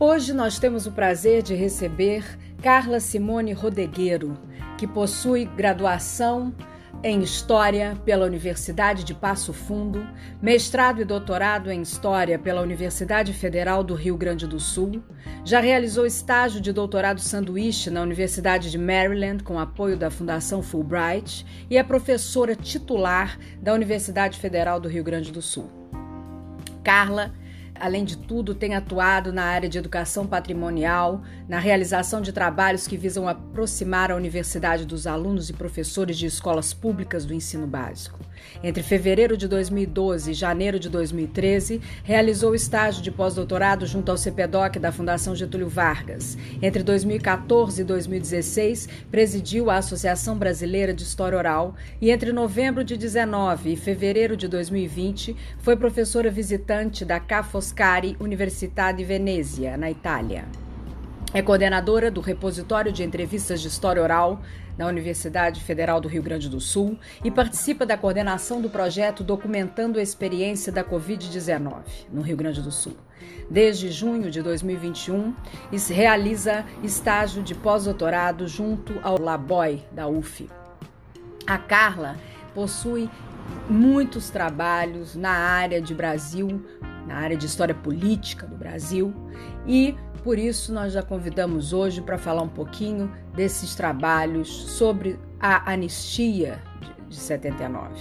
Hoje nós temos o prazer de receber Carla Simone Rodegueiro, que possui graduação em História pela Universidade de Passo Fundo, mestrado e doutorado em História pela Universidade Federal do Rio Grande do Sul, já realizou estágio de doutorado sanduíche na Universidade de Maryland com apoio da Fundação Fulbright e é professora titular da Universidade Federal do Rio Grande do Sul. Carla além de tudo, tem atuado na área de educação patrimonial, na realização de trabalhos que visam aproximar a universidade dos alunos e professores de escolas públicas do ensino básico. Entre fevereiro de 2012 e janeiro de 2013, realizou estágio de pós-doutorado junto ao CPDOC da Fundação Getúlio Vargas. Entre 2014 e 2016, presidiu a Associação Brasileira de História Oral e entre novembro de 19 e fevereiro de 2020, foi professora visitante da Ca' Foscari Università Venezia, na Itália. É coordenadora do Repositório de Entrevistas de História Oral na Universidade Federal do Rio Grande do Sul e participa da coordenação do projeto Documentando a Experiência da Covid-19 no Rio Grande do Sul. Desde junho de 2021, realiza estágio de pós-doutorado junto ao Laboy da UF. A Carla possui muitos trabalhos na área de Brasil, na área de história política do Brasil e por isso, nós já convidamos hoje para falar um pouquinho desses trabalhos sobre a anistia de, 79.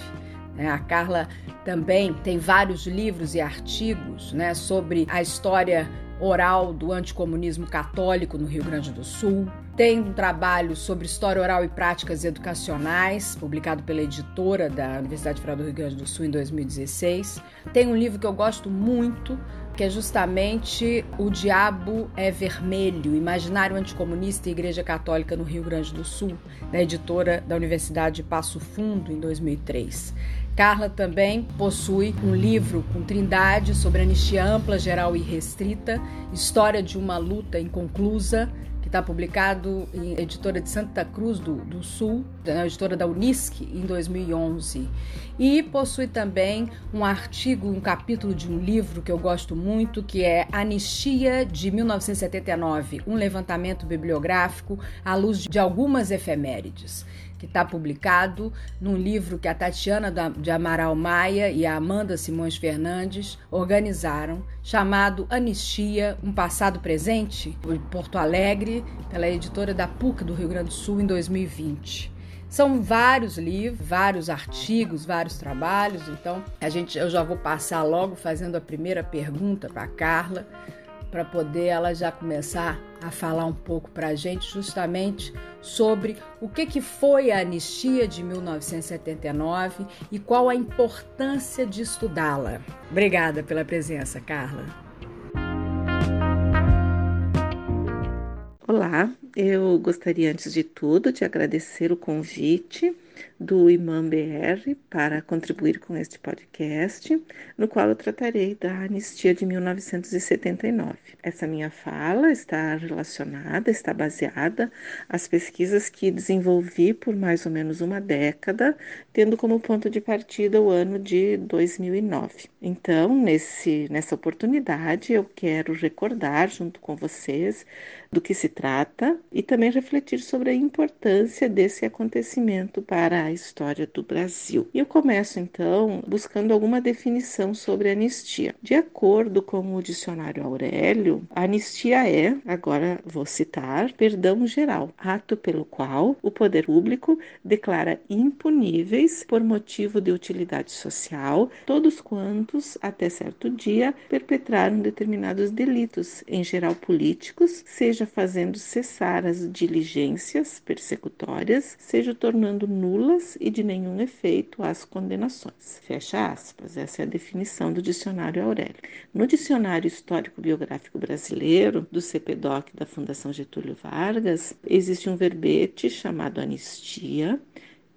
Né? A Carla também tem vários livros e artigos né, sobre a história oral do anticomunismo católico no Rio Grande do Sul. Tem um trabalho sobre história oral e práticas educacionais, publicado pela editora da Universidade Federal do Rio Grande do Sul em 2016. Tem um livro que eu gosto muito, que é justamente O Diabo é Vermelho, Imaginário Anticomunista e Igreja Católica no Rio Grande do Sul, da editora da Universidade de Passo Fundo, em 2003. Carla também possui um livro com Trindade sobre anistia ampla, geral e restrita, História de uma luta inconclusa, que está publicado em editora de Santa Cruz do, do Sul, na editora da Unisc, em 2011. E possui também um artigo, um capítulo de um livro que eu gosto muito, que é Anistia de 1979, um levantamento bibliográfico à luz de algumas efemérides que está publicado num livro que a Tatiana de Amaral Maia e a Amanda Simões Fernandes organizaram, chamado Anistia, um passado presente, em Porto Alegre, pela editora da PUC do Rio Grande do Sul em 2020. São vários livros, vários artigos, vários trabalhos, então a gente eu já vou passar logo fazendo a primeira pergunta para Carla para poder ela já começar a falar um pouco para a gente justamente sobre o que, que foi a anistia de 1979 e qual a importância de estudá-la. Obrigada pela presença, Carla. Olá, eu gostaria antes de tudo de agradecer o convite do Imam BR para contribuir com este podcast, no qual eu tratarei da anistia de 1979. Essa minha fala está relacionada, está baseada às pesquisas que desenvolvi por mais ou menos uma década, tendo como ponto de partida o ano de 2009. Então, nesse, nessa oportunidade, eu quero recordar junto com vocês do que se trata e também refletir sobre a importância desse acontecimento para da história do Brasil. E eu começo então buscando alguma definição sobre anistia. De acordo com o dicionário Aurélio, anistia é, agora vou citar, perdão geral, ato pelo qual o poder público declara impuníveis por motivo de utilidade social todos quantos até certo dia perpetraram determinados delitos, em geral políticos, seja fazendo cessar as diligências persecutórias, seja tornando e de nenhum efeito as condenações. Fecha aspas. Essa é a definição do dicionário Aurélio. No dicionário histórico-biográfico brasileiro do CPDOC da Fundação Getúlio Vargas, existe um verbete chamado anistia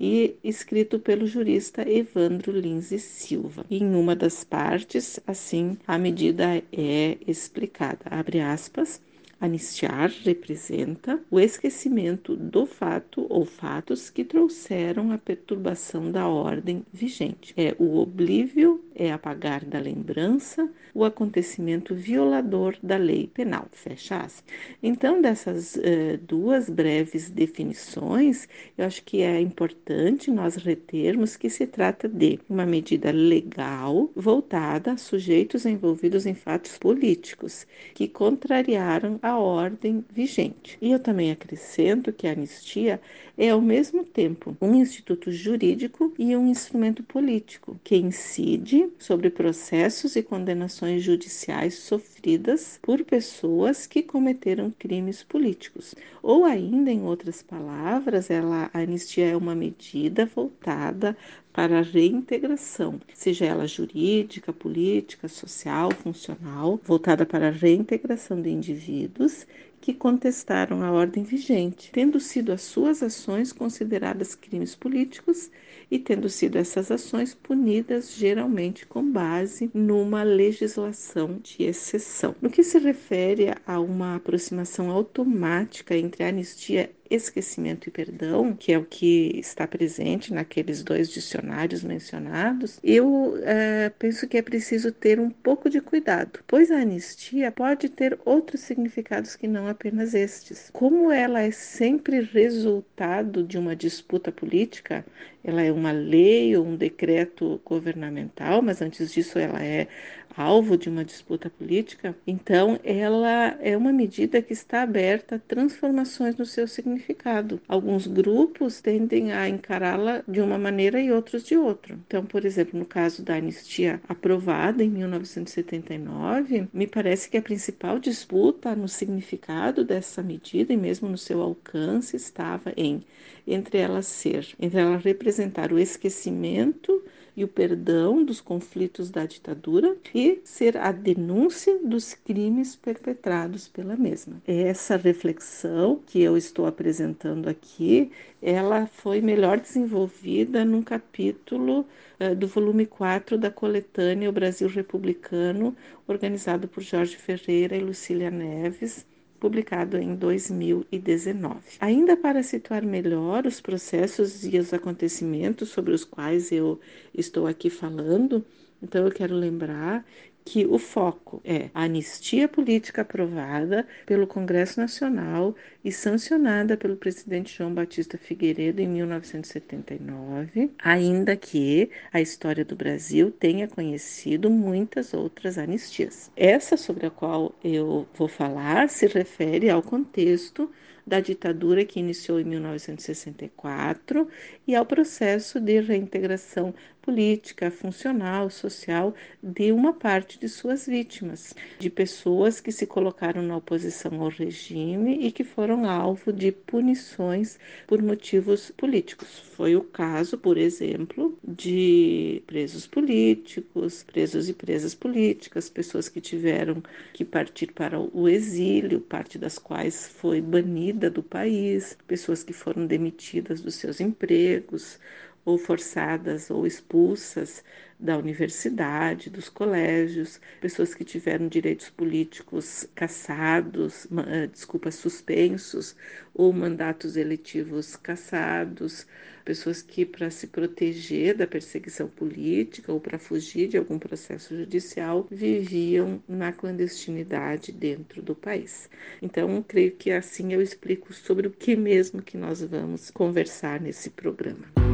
e escrito pelo jurista Evandro Lins e Silva. Em uma das partes, assim, a medida é explicada. Abre aspas. Anistiar representa o esquecimento do fato ou fatos que trouxeram a perturbação da ordem vigente. É o oblívio, é apagar da lembrança o acontecimento violador da lei penal. Fecha aspas. Então, dessas uh, duas breves definições, eu acho que é importante nós retermos que se trata de uma medida legal voltada a sujeitos envolvidos em fatos políticos que contrariaram a ordem vigente. E eu também acrescento que a anistia é, ao mesmo tempo, um instituto jurídico e um instrumento político que incide sobre processos e condenações judiciais sofridas por pessoas que cometeram crimes políticos. Ou ainda, em outras palavras, ela, a anistia é uma medida voltada para a reintegração, seja ela jurídica, política, social, funcional, voltada para a reintegração de indivíduos que contestaram a ordem vigente, tendo sido as suas ações consideradas crimes políticos e tendo sido essas ações punidas geralmente com base numa legislação de exceção. No que se refere a uma aproximação automática entre a anistia esquecimento e perdão, que é o que está presente naqueles dois dicionários mencionados, eu é, penso que é preciso ter um pouco de cuidado, pois a anistia pode ter outros significados que não apenas estes. Como ela é sempre resultado de uma disputa política, ela é uma lei ou um decreto governamental, mas antes disso ela é alvo de uma disputa política, então ela é uma medida que está aberta a transformações no seu significado. Alguns grupos tendem a encará-la de uma maneira e outros de outra. Então, por exemplo, no caso da anistia aprovada em 1979, me parece que a principal disputa no significado dessa medida e mesmo no seu alcance estava em entre ela ser, entre ela representar o esquecimento e o perdão dos conflitos da ditadura e ser a denúncia dos crimes perpetrados pela mesma. Essa reflexão que eu estou apresentando aqui, ela foi melhor desenvolvida num capítulo uh, do volume 4 da coletânea O Brasil Republicano, organizado por Jorge Ferreira e Lucília Neves, publicado em 2019. Ainda para situar melhor os processos e os acontecimentos sobre os quais eu estou aqui falando, então eu quero lembrar que o foco é a anistia política aprovada pelo Congresso Nacional e sancionada pelo presidente João Batista Figueiredo em 1979, ainda que a história do Brasil tenha conhecido muitas outras anistias. Essa sobre a qual eu vou falar se refere ao contexto da ditadura que iniciou em 1964 e ao processo de reintegração política, funcional, social de uma parte de suas vítimas, de pessoas que se colocaram na oposição ao regime e que foram alvo de punições por motivos políticos. Foi o caso, por exemplo, de presos políticos, presos e presas políticas, pessoas que tiveram que partir para o exílio, parte das quais foi banida do país, pessoas que foram demitidas dos seus empregos, ou forçadas ou expulsas da universidade, dos colégios, pessoas que tiveram direitos políticos cassados, eh, desculpa, suspensos, ou mandatos eletivos cassados, pessoas que, para se proteger da perseguição política ou para fugir de algum processo judicial, viviam na clandestinidade dentro do país. Então, creio que assim eu explico sobre o que mesmo que nós vamos conversar nesse programa.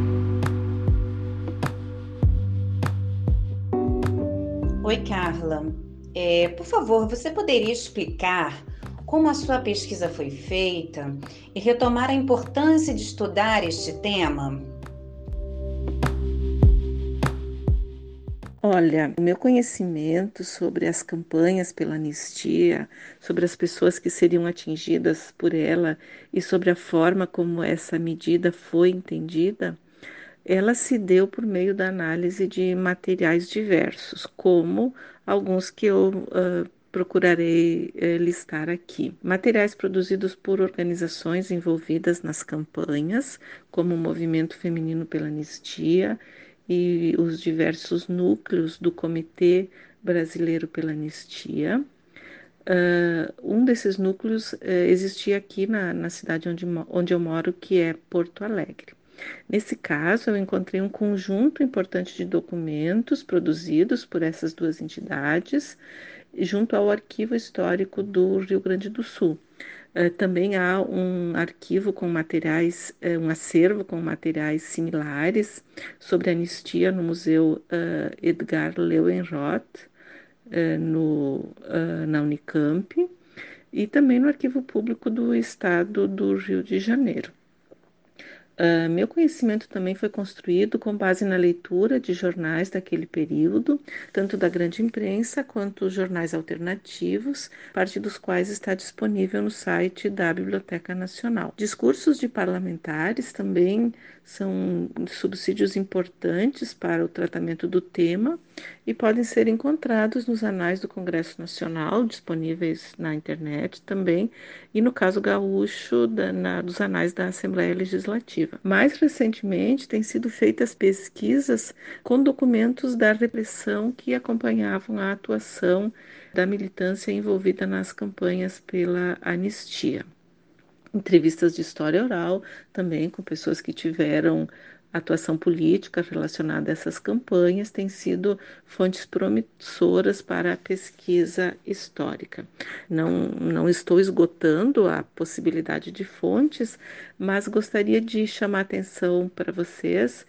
Oi, Carla. É, por favor, você poderia explicar como a sua pesquisa foi feita e retomar a importância de estudar este tema? Olha, o meu conhecimento sobre as campanhas pela anistia, sobre as pessoas que seriam atingidas por ela e sobre a forma como essa medida foi entendida, ela se deu por meio da análise de materiais diversos, como alguns que eu uh, procurarei uh, listar aqui. Materiais produzidos por organizações envolvidas nas campanhas, como o Movimento Feminino pela Anistia e os diversos núcleos do Comitê Brasileiro pela Anistia. Uh, um desses núcleos uh, existia aqui na, na cidade onde, onde eu moro, que é Porto Alegre. Nesse caso, eu encontrei um conjunto importante de documentos produzidos por essas duas entidades, junto ao Arquivo Histórico do Rio Grande do Sul. Uh, também há um arquivo com materiais, uh, um acervo com materiais similares sobre anistia no Museu uh, Edgar Leuenroth, no, na Unicamp, e também no Arquivo Público do Estado do Rio de Janeiro. Uh, meu conhecimento também foi construído com base na leitura de jornais daquele período, tanto da grande imprensa quanto jornais alternativos, parte dos quais está disponível no site da Biblioteca Nacional. Discursos de parlamentares também são subsídios importantes para o tratamento do tema e podem ser encontrados nos anais do Congresso Nacional, disponíveis na internet também, e no caso gaúcho, da, na, dos anais da Assembleia Legislativa. Mais recentemente, têm sido feitas pesquisas com documentos da repressão que acompanhavam a atuação da militância envolvida nas campanhas pela anistia. Entrevistas de história oral também com pessoas que tiveram atuação política relacionada a essas campanhas têm sido fontes promissoras para a pesquisa histórica. Não, não estou esgotando a possibilidade de fontes, mas gostaria de chamar atenção para vocês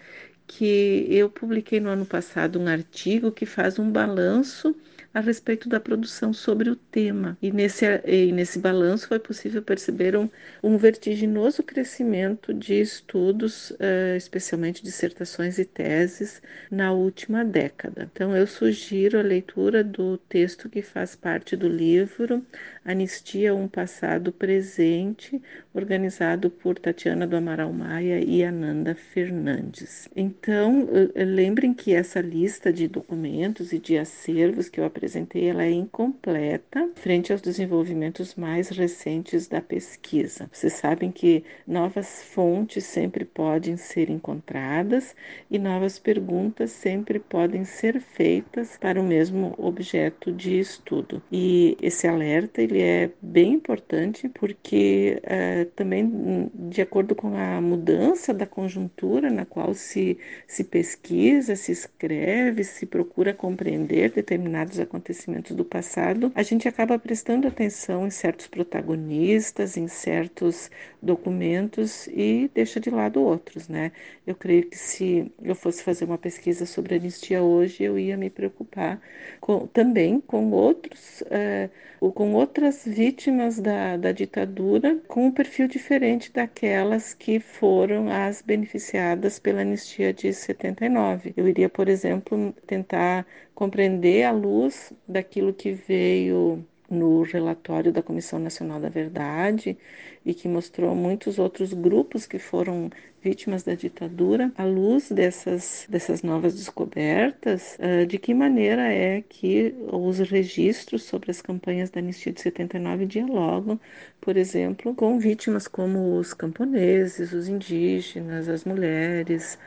que eu publiquei no ano passado um artigo que faz um balanço a respeito da produção sobre o tema. E nesse, e nesse balanço foi possível perceber um, um vertiginoso crescimento de estudos, uh, especialmente dissertações e teses, na última década. Então, eu sugiro a leitura do texto que faz parte do livro Anistia, um Passado Presente, organizado por Tatiana do Amaral Maia e Ananda Fernandes. Então, lembrem que essa lista de documentos e de acervos que eu apresentei ela é incompleta frente aos desenvolvimentos mais recentes da pesquisa. Vocês sabem que novas fontes sempre podem ser encontradas e novas perguntas sempre podem ser feitas para o mesmo objeto de estudo. E esse alerta ele é bem importante porque uh, também de acordo com a mudança da conjuntura na qual se, se pesquisa, se escreve, se procura compreender determinados acontecimentos acontecimentos do passado, a gente acaba prestando atenção em certos protagonistas, em certos documentos e deixa de lado outros, né? Eu creio que se eu fosse fazer uma pesquisa sobre anistia hoje, eu ia me preocupar com, também com outros, é, com outras vítimas da, da ditadura, com um perfil diferente daquelas que foram as beneficiadas pela anistia de 79. Eu iria, por exemplo, tentar compreender à luz daquilo que veio no relatório da Comissão Nacional da Verdade e que mostrou muitos outros grupos que foram vítimas da ditadura, à luz dessas, dessas novas descobertas, uh, de que maneira é que os registros sobre as campanhas da Anistia de 79 dialogam, por exemplo, com vítimas como os camponeses, os indígenas, as mulheres,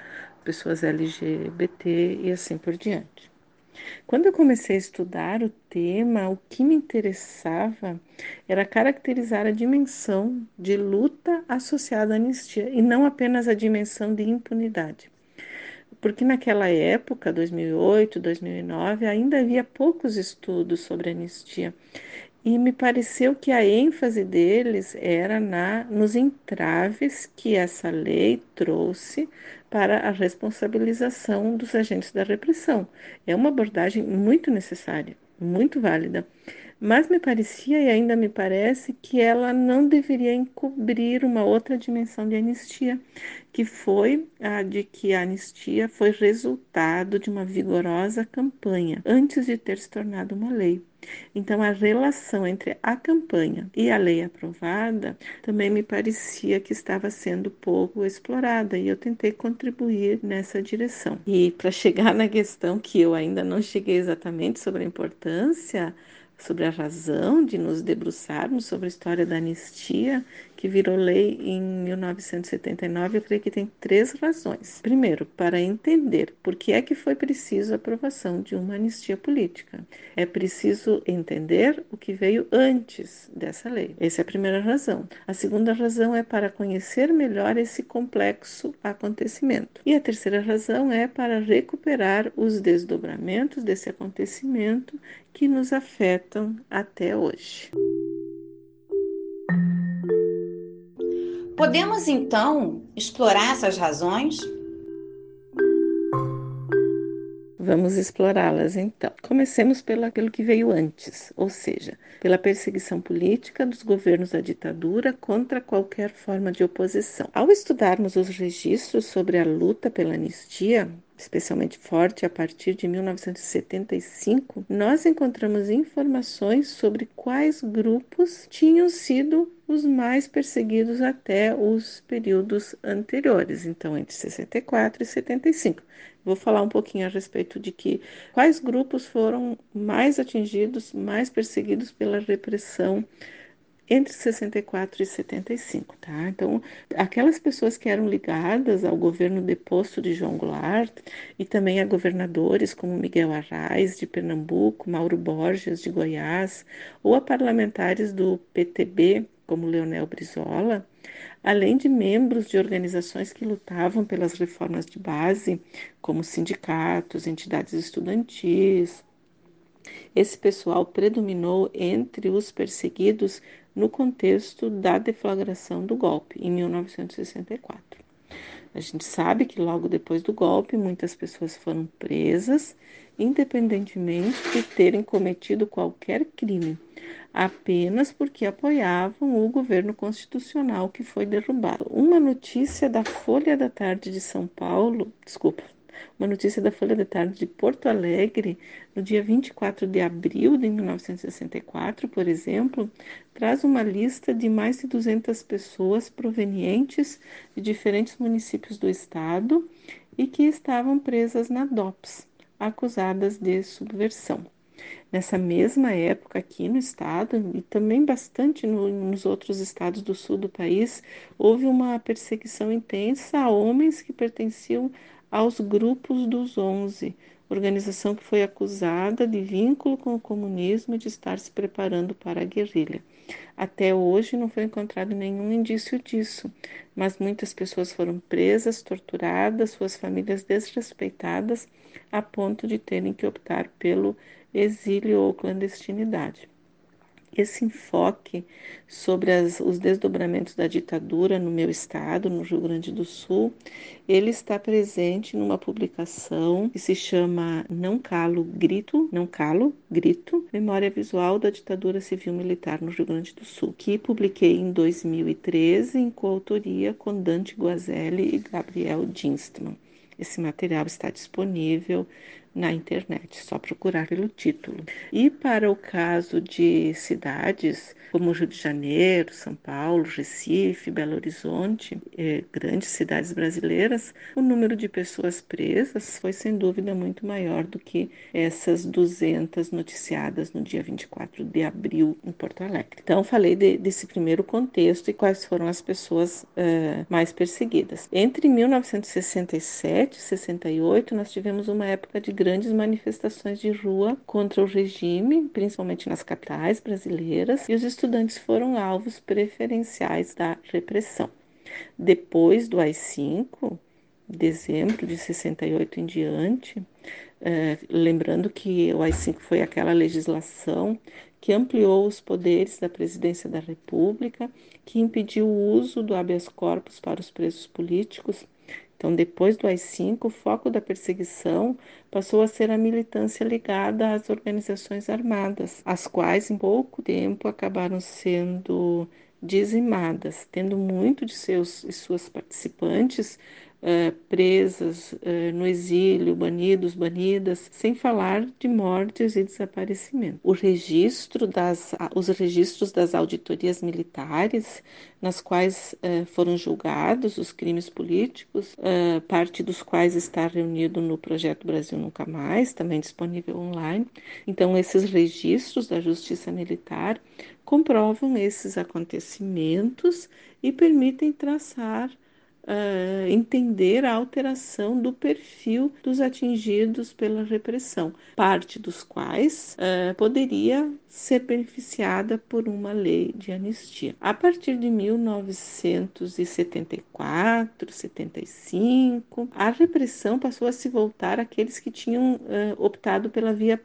pessoas LGBT e assim por diante. Quando eu comecei a estudar o tema, o que me interessava era caracterizar a dimensão de luta associada à anistia e não apenas a dimensão de impunidade. Porque naquela época, 2008, 2009, ainda havia poucos estudos sobre anistia e me pareceu que a ênfase deles era na nos entraves que essa lei trouxe para a responsabilização dos agentes da repressão. É uma abordagem muito necessária, muito válida. Mas me parecia e ainda me parece que ela não deveria encobrir uma outra dimensão de anistia, que foi a de que a anistia foi resultado de uma vigorosa campanha antes de ter se tornado uma lei. Então, a relação entre a campanha e a lei aprovada também me parecia que estava sendo pouco explorada e eu tentei contribuir nessa direção. E para chegar na questão que eu ainda não cheguei exatamente sobre a importância, sobre a razão de nos debruçarmos sobre a história da anistia, que virou lei em 1979, eu creio que tem três razões. Primeiro, para entender por que é que foi preciso a aprovação de uma anistia política. É preciso entender o que veio antes dessa lei. Essa é a primeira razão. A segunda razão é para conhecer melhor esse complexo acontecimento. E a terceira razão é para recuperar os desdobramentos desse acontecimento que nos afetam até hoje. Podemos então explorar essas razões? Vamos explorá-las então. Comecemos pelo aquilo que veio antes, ou seja, pela perseguição política dos governos da ditadura contra qualquer forma de oposição. Ao estudarmos os registros sobre a luta pela anistia, especialmente forte a partir de 1975, nós encontramos informações sobre quais grupos tinham sido os mais perseguidos até os períodos anteriores, então entre 64 e 75. Vou falar um pouquinho a respeito de que quais grupos foram mais atingidos, mais perseguidos pela repressão entre 64 e 75, tá? Então, aquelas pessoas que eram ligadas ao governo deposto de João Goulart e também a governadores como Miguel Arraes de Pernambuco, Mauro Borges de Goiás, ou a parlamentares do PTB como Leonel Brizola, além de membros de organizações que lutavam pelas reformas de base, como sindicatos, entidades estudantis, esse pessoal predominou entre os perseguidos no contexto da deflagração do golpe, em 1964. A gente sabe que logo depois do golpe, muitas pessoas foram presas, independentemente de terem cometido qualquer crime, apenas porque apoiavam o governo constitucional que foi derrubado. Uma notícia da Folha da Tarde de São Paulo, desculpa, uma notícia da Folha de Tarde de Porto Alegre, no dia 24 de abril de 1964, por exemplo, traz uma lista de mais de 200 pessoas provenientes de diferentes municípios do estado e que estavam presas na DOPS, acusadas de subversão. Nessa mesma época, aqui no estado e também bastante no, nos outros estados do sul do país, houve uma perseguição intensa a homens que pertenciam aos grupos dos Onze, organização que foi acusada de vínculo com o comunismo e de estar se preparando para a guerrilha. Até hoje não foi encontrado nenhum indício disso, mas muitas pessoas foram presas, torturadas, suas famílias desrespeitadas, a ponto de terem que optar pelo exílio ou clandestinidade. Esse enfoque sobre as, os desdobramentos da ditadura no meu estado, no Rio Grande do Sul, ele está presente numa publicação que se chama Não Calo Grito, Não Calo Grito, Memória Visual da Ditadura Civil Militar no Rio Grande do Sul, que publiquei em 2013 em coautoria com Dante Guazelli e Gabriel Dinstmann. Esse material está disponível na internet, só procurar pelo título. E para o caso de cidades como Rio de Janeiro, São Paulo, Recife, Belo Horizonte, eh, grandes cidades brasileiras, o número de pessoas presas foi sem dúvida muito maior do que essas 200 noticiadas no dia 24 de abril em Porto Alegre. Então, falei de, desse primeiro contexto e quais foram as pessoas eh, mais perseguidas. Entre 1967 e 68, nós tivemos uma época de grandes manifestações de rua contra o regime, principalmente nas capitais brasileiras, e os estudantes foram alvos preferenciais da repressão. Depois do AI-5, dezembro de 68 em diante, é, lembrando que o AI-5 foi aquela legislação que ampliou os poderes da presidência da República, que impediu o uso do habeas corpus para os presos políticos Então, depois do AI-5, o foco da perseguição passou a ser a militância ligada às organizações armadas, as quais, em pouco tempo, acabaram sendo dizimadas, tendo muito de seus e suas participantes uh, presas uh, no exílio, banidos, banidas, sem falar de mortes e desaparecimentos. O registro das, os registros das auditorias militares, nas quais uh, foram julgados os crimes políticos, parte dos quais está reunido no projeto Brasil Nunca Mais, também disponível online. Então, esses registros da Justiça Militar comprovam esses acontecimentos e permitem traçar uh, entender a alteração do perfil dos atingidos pela repressão, parte dos quais uh, poderia ser beneficiada por uma lei de anistia. A partir de 1974, 75, a repressão passou a se voltar àqueles que tinham uh, optado pela via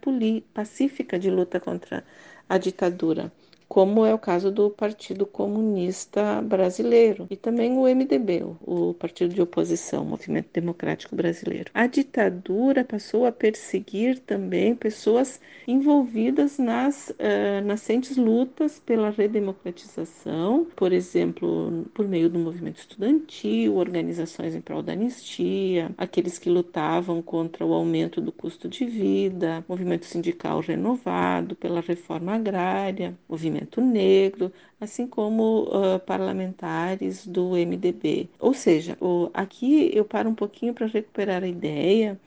pacífica de luta contra a ditadura como é o caso do Partido Comunista Brasileiro e também o MDB, o Partido de Oposição, Movimento Democrático Brasileiro. A ditadura passou a perseguir também pessoas envolvidas nas uh, nascentes lutas pela redemocratização, por exemplo, por meio do movimento estudantil, organizações em prol da anistia, aqueles que lutavam contra o aumento do custo de vida, movimento sindical renovado pela reforma agrária, movimento movimento negro, assim como uh, parlamentares do MDB. Ou seja, o, aqui eu paro um pouquinho para recuperar a ideia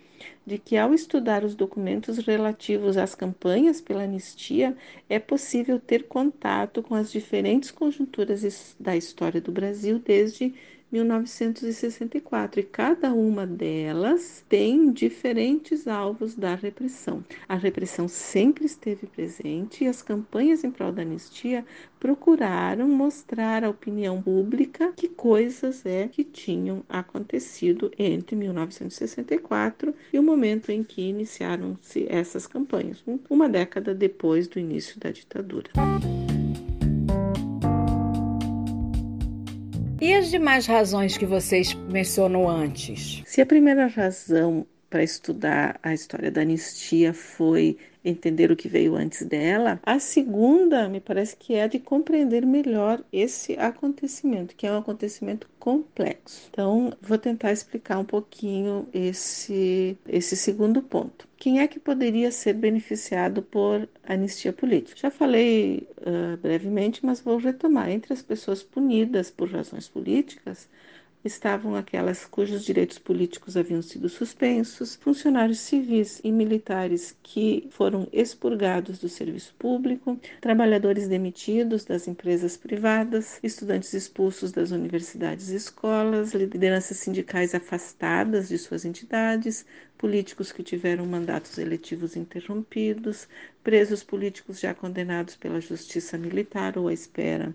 de que, ao estudar os documentos relativos às campanhas pela anistia, é possível ter contato com as diferentes conjunturas da história do Brasil desde 1964 e cada uma delas tem diferentes alvos da repressão. A repressão sempre esteve presente e as campanhas em prol da anistia procuraram mostrar à opinião pública que coisas é que tinham acontecido entre 1964 e o momento em que iniciaram-se essas campanhas, uma década depois do início da ditadura. E as demais razões que vocês mencionou antes? Se a primeira razão para estudar a história da anistia foi entender o que veio antes dela. A segunda, me parece que é de compreender melhor esse acontecimento, que é um acontecimento complexo. Então, vou tentar explicar um pouquinho esse, esse segundo ponto. Quem é que poderia ser beneficiado por anistia política? Já falei uh, brevemente, mas vou retomar. Entre as pessoas punidas por razões políticas, estavam aquelas cujos direitos políticos haviam sido suspensos, funcionários civis e militares que foram expurgados do serviço público, trabalhadores demitidos das empresas privadas, estudantes expulsos das universidades e escolas, lideranças sindicais afastadas de suas entidades, políticos que tiveram mandatos eletivos interrompidos, presos políticos já condenados pela justiça militar ou à espera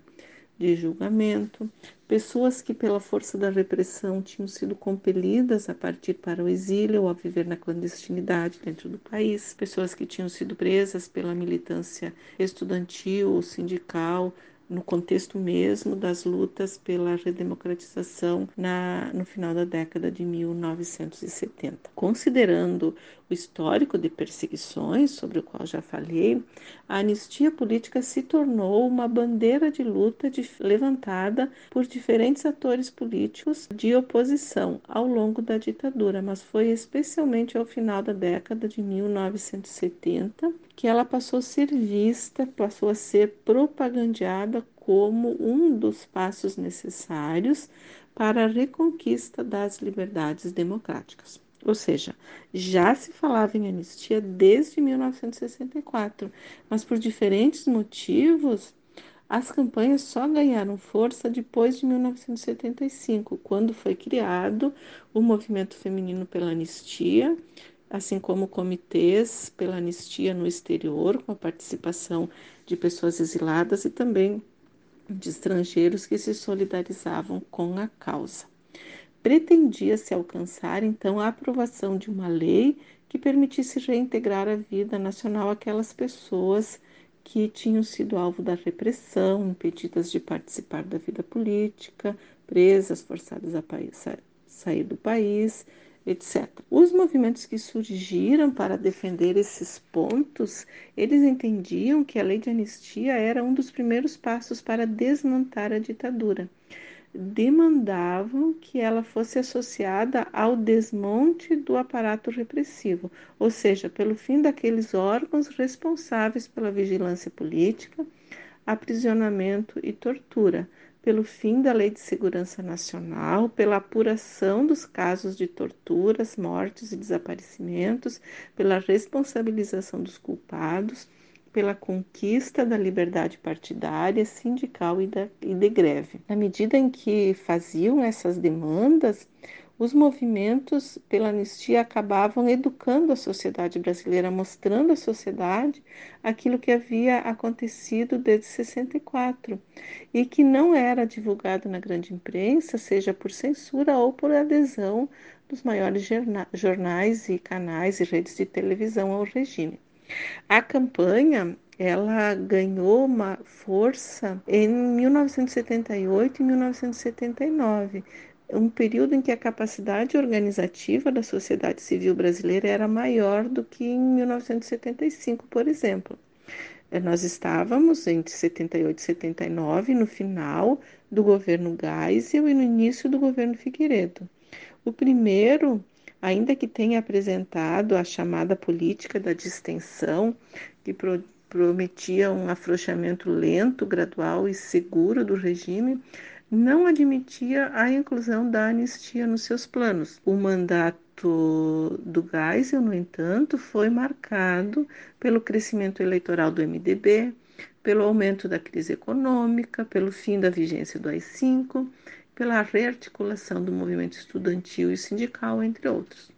de julgamento, pessoas que, pela força da repressão, tinham sido compelidas a partir para o exílio ou a viver na clandestinidade dentro do país, pessoas que tinham sido presas pela militância estudantil ou sindical, no contexto mesmo das lutas pela redemocratização na, no final da década de 1970. Considerando o histórico de perseguições, sobre o qual já falei, a anistia política se tornou uma bandeira de luta de, levantada por diferentes atores políticos de oposição ao longo da ditadura, mas foi especialmente ao final da década de 1970 que ela passou a ser vista, passou a ser propagandeada como um dos passos necessários para a reconquista das liberdades democráticas. Ou seja, já se falava em anistia desde 1964, mas por diferentes motivos, as campanhas só ganharam força depois de 1975, quando foi criado o Movimento Feminino pela Anistia, assim como comitês pela anistia no exterior, com a participação de pessoas exiladas e também de estrangeiros que se solidarizavam com a causa. Pretendia-se alcançar, então, a aprovação de uma lei que permitisse reintegrar a vida nacional aquelas pessoas que tinham sido alvo da repressão, impedidas de participar da vida política, presas, forçadas a sair do país, etc. Os movimentos que surgiram para defender esses pontos, eles entendiam que a lei de anistia era um dos primeiros passos para desmontar a ditadura. Demandavam que ela fosse associada ao desmonte do aparato repressivo, ou seja, pelo fim daqueles órgãos responsáveis pela vigilância política, aprisionamento e tortura pelo fim da Lei de Segurança Nacional, pela apuração dos casos de torturas, mortes e desaparecimentos, pela responsabilização dos culpados, pela conquista da liberdade partidária, sindical e, da, e de greve. Na medida em que faziam essas demandas, os movimentos pela anistia acabavam educando a sociedade brasileira, mostrando à sociedade aquilo que havia acontecido desde 64 e que não era divulgado na grande imprensa, seja por censura ou por adesão dos maiores jornais e canais e redes de televisão ao regime. A campanha ela ganhou uma força em 1978 e 1979, um período em que a capacidade organizativa da sociedade civil brasileira era maior do que em 1975, por exemplo. Eh, nós estávamos entre 78 e 79, no final do governo Geisel e no início do governo Figueiredo. O primeiro, ainda que tenha apresentado a chamada política da distensão, que prometia um afrouxamento lento, gradual e seguro do regime, não admitia a inclusão da anistia nos seus planos. O mandato do Geisel, no entanto, foi marcado pelo crescimento eleitoral do MDB, pelo aumento da crise econômica, pelo fim da vigência do AI-5, pela rearticulação do movimento estudantil e sindical, entre outros.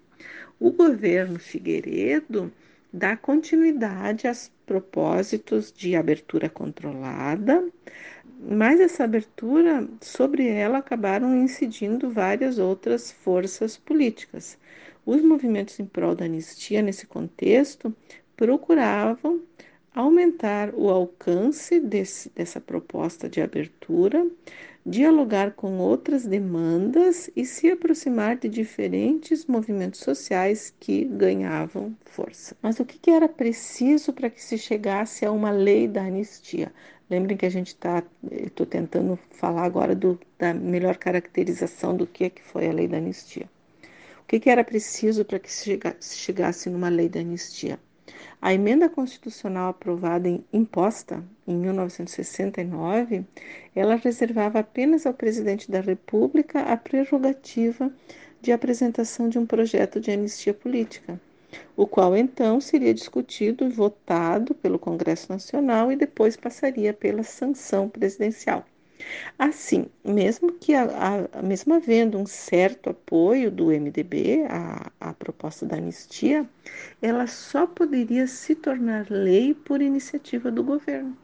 O governo Figueiredo dá continuidade aos propósitos de abertura controlada, mas essa abertura, sobre ela acabaram incidindo várias outras forças políticas. Os movimentos em prol da anistia, nesse contexto, procuravam aumentar o alcance desse, dessa proposta de abertura, dialogar com outras demandas e se aproximar de diferentes movimentos sociais que ganhavam força. Mas o que era preciso para que se chegasse a uma lei da anistia? Lembrem que a gente está, estou tentando falar agora do, da melhor caracterização do que, é que foi a lei da anistia. O que, que era preciso para que se chegasse, se chegasse numa lei da anistia? A emenda constitucional aprovada em imposta em 1969, ela reservava apenas ao presidente da República a prerrogativa de apresentação de um projeto de anistia política, o qual então seria discutido e votado pelo Congresso Nacional e depois passaria pela sanção presidencial. Assim, mesmo que a, a, mesmo havendo um certo apoio do MDB à, à proposta da anistia, ela só poderia se tornar lei por iniciativa do governo.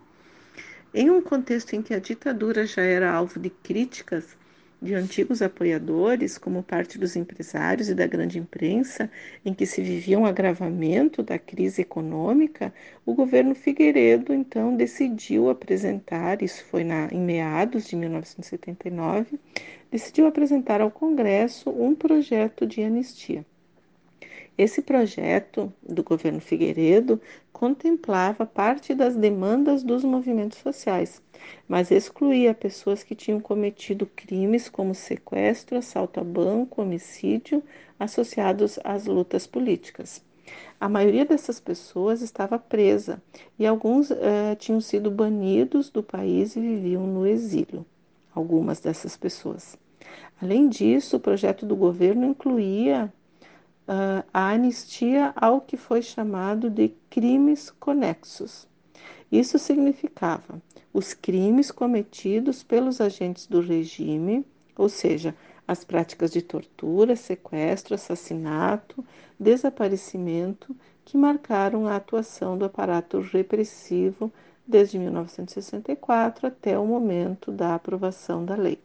Em um contexto em que a ditadura já era alvo de críticas de antigos apoiadores, como parte dos empresários e da grande imprensa, em que se vivia um agravamento da crise econômica, o governo Figueiredo então decidiu apresentar, isso foi na, em meados de 1979, decidiu apresentar ao Congresso um projeto de anistia. Esse projeto do governo Figueiredo contemplava parte das demandas dos movimentos sociais, mas excluía pessoas que tinham cometido crimes como sequestro, assalto a banco, homicídio associados às lutas políticas. A maioria dessas pessoas estava presa e alguns eh, tinham sido banidos do país e viviam no exílio. Algumas dessas pessoas. Além disso, o projeto do governo incluía uh, a anistia ao que foi chamado de crimes conexos. Isso significava os crimes cometidos pelos agentes do regime, ou seja, as práticas de tortura, sequestro, assassinato, desaparecimento que marcaram a atuação do aparato repressivo desde 1964 até o momento da aprovação da lei.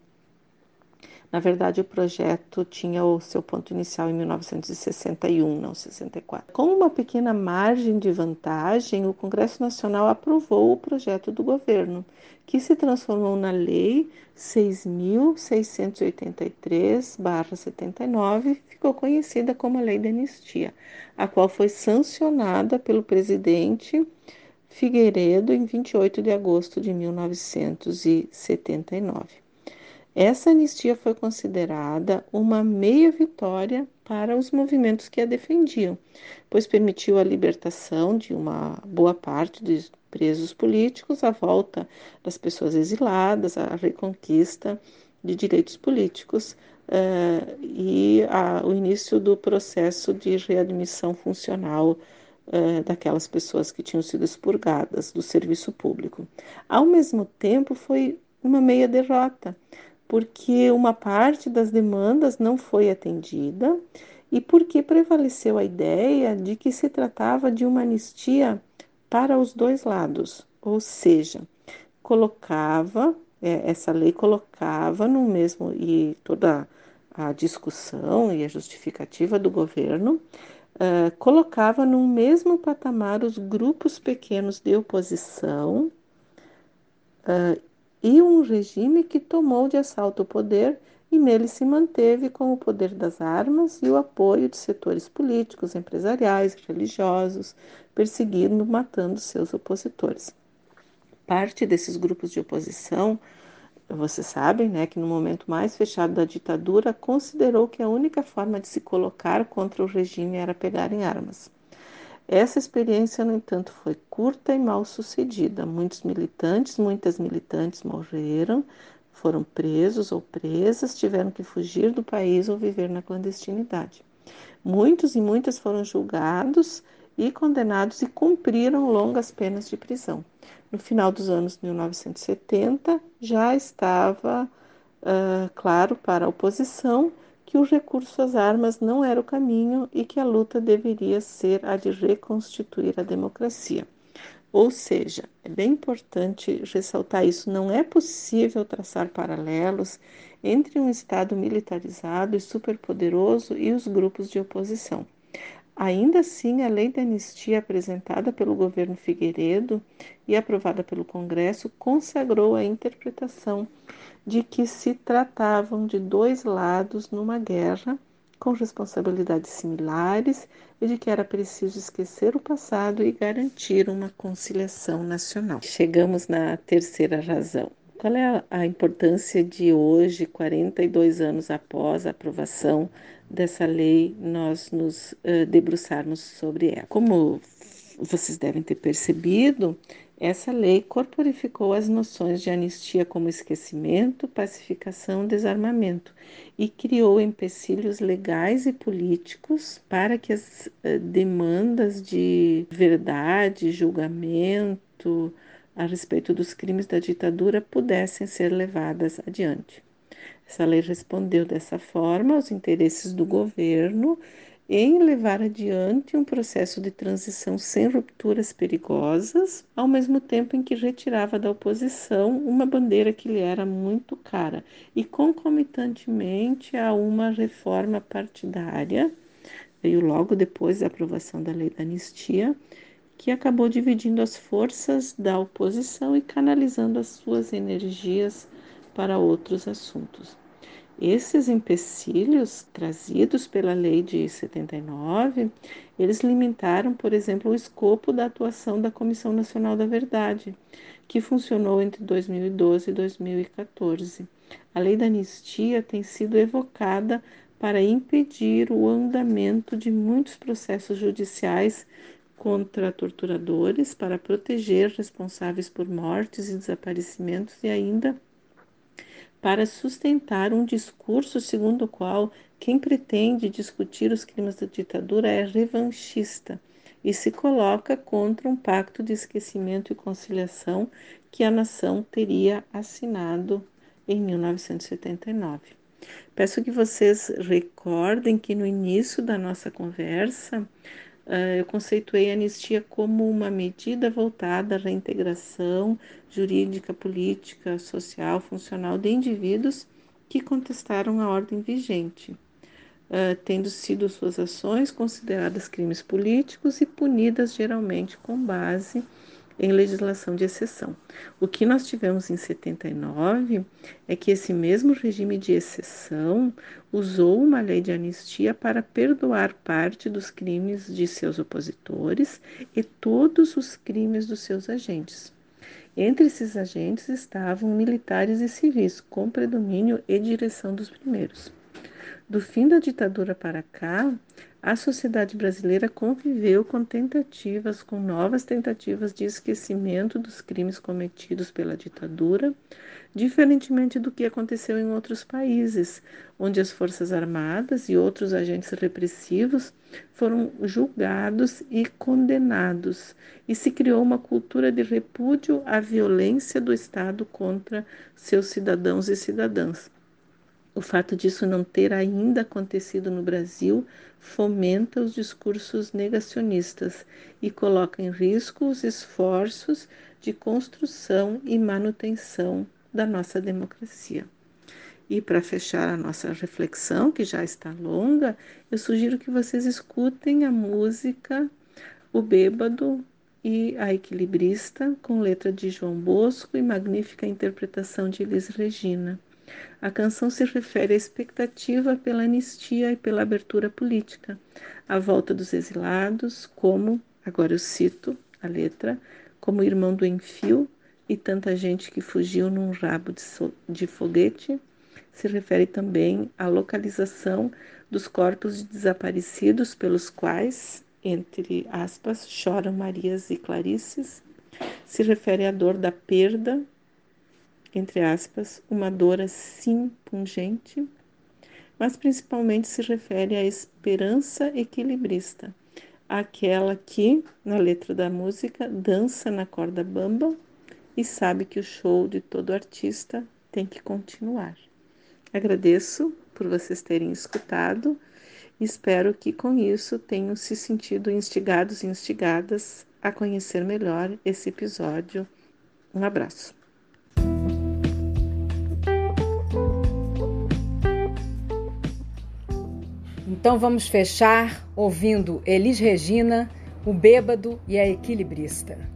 Na verdade, o projeto tinha o seu ponto inicial em 1961, não 64. Com uma pequena margem de vantagem, o Congresso Nacional aprovou o projeto do governo, que se transformou na Lei 6.683-79, ficou conhecida como a Lei da Anistia, a qual foi sancionada pelo presidente Figueiredo em 28 de agosto de 1979. Essa anistia foi considerada uma meia vitória para os movimentos que a defendiam, pois permitiu a libertação de uma boa parte dos presos políticos, a volta das pessoas exiladas, a reconquista de direitos políticos eh, e a, o início do processo de readmissão funcional eh, daquelas pessoas que tinham sido expurgadas do serviço público. Ao mesmo tempo, foi uma meia derrota porque uma parte das demandas não foi atendida e porque prevaleceu a ideia de que se tratava de uma anistia para os dois lados, ou seja, colocava é, essa lei colocava no mesmo e toda a discussão e a justificativa do governo uh, colocava no mesmo patamar os grupos pequenos de oposição uh, e um regime que tomou de assalto o poder e nele se manteve com o poder das armas e o apoio de setores políticos, empresariais, religiosos, perseguindo, matando seus opositores. Parte desses grupos de oposição, vocês sabem, né, que no momento mais fechado da ditadura, considerou que a única forma de se colocar contra o regime era pegar em armas. Essa experiência, no entanto, foi curta e mal sucedida. Muitos militantes, muitas militantes morreram, foram presos ou presas, tiveram que fugir do país ou viver na clandestinidade. Muitos e muitas foram julgados e condenados e cumpriram longas penas de prisão. No final dos anos 1970, já estava uh, claro para a oposição que o recurso às armas não era o caminho e que a luta deveria ser a de reconstituir a democracia. Ou seja, é bem importante ressaltar isso: não é possível traçar paralelos entre um Estado militarizado e superpoderoso e os grupos de oposição. Ainda assim, a lei da anistia apresentada pelo governo Figueiredo e aprovada pelo Congresso consagrou a interpretação de que se tratavam de dois lados numa guerra com responsabilidades similares e de que era preciso esquecer o passado e garantir uma conciliação nacional. Chegamos na terceira razão. Qual é a importância de hoje, 42 anos após a aprovação dessa lei, nós nos uh, debruçarmos sobre ela? Como vocês devem ter percebido, essa lei corporificou as noções de anistia como esquecimento, pacificação, desarmamento e criou empecilhos legais e políticos para que as eh, demandas de verdade, julgamento a respeito dos crimes da ditadura pudessem ser levadas adiante. Essa lei respondeu dessa forma aos interesses do governo em levar adiante um processo de transição sem rupturas perigosas, ao mesmo tempo em que retirava da oposição uma bandeira que lhe era muito cara e concomitantemente a uma reforma partidária, veio logo depois da aprovação da lei da anistia, que acabou dividindo as forças da oposição e canalizando as suas energias para outros assuntos. Esses empecilhos trazidos pela lei de 79, eles limitaram, por exemplo, o escopo da atuação da Comissão Nacional da Verdade, que funcionou entre 2012 e 2014. A lei da anistia tem sido evocada para impedir o andamento de muitos processos judiciais contra torturadores, para proteger responsáveis por mortes e desaparecimentos e ainda para sustentar um discurso segundo o qual quem pretende discutir os crimes da ditadura é revanchista e se coloca contra um pacto de esquecimento e conciliação que a nação teria assinado em 1979. Peço que vocês recordem que no início da nossa conversa eu conceituei a anistia como uma medida voltada à reintegração jurídica, política, social, funcional de indivíduos que contestaram a ordem vigente, uh, tendo sido suas ações consideradas crimes políticos e punidas geralmente com base em legislação de exceção. O que nós tivemos em 79 é que esse mesmo regime de exceção usou uma lei de anistia para perdoar parte dos crimes de seus opositores e todos os crimes dos seus agentes. Entre esses agentes estavam militares e civis, com predomínio e direção dos primeiros. Do fim da ditadura para cá, a sociedade brasileira conviveu com tentativas, com novas tentativas de esquecimento dos crimes cometidos pela ditadura, diferentemente do que aconteceu em outros países, onde as Forças Armadas e outros agentes repressivos foram julgados e condenados, e se criou uma cultura de repúdio à violência do Estado contra seus cidadãos e cidadãs. O fato disso não ter ainda acontecido no Brasil fomenta os discursos negacionistas e coloca em risco os esforços de construção e manutenção da nossa democracia. E para fechar a nossa reflexão, que já está longa, eu sugiro que vocês escutem a música O Bêbado e a Equilibrista, com letra de João Bosco e magnífica interpretação de Elis Regina. A canção se refere à expectativa pela anistia e pela abertura política, a volta dos exilados, como, agora eu cito a letra, como irmão do enfio e tanta gente que fugiu num rabo de, so de foguete, se refere também à localização dos corpos de desaparecidos pelos quais, entre aspas, choram Marias e Clarices, se refere à dor da perda entre aspas, uma dor assim pungente, mas principalmente se refere à esperança equilibrista, aquela que, na letra da música, dança na corda bamba e sabe que o show de todo artista tem que continuar. Agradeço por vocês terem escutado espero que com isso tenham se sentido instigados e instigadas a conhecer melhor esse episódio. Um abraço. Então vamos fechar ouvindo Elis Regina, o bêbado e a equilibrista.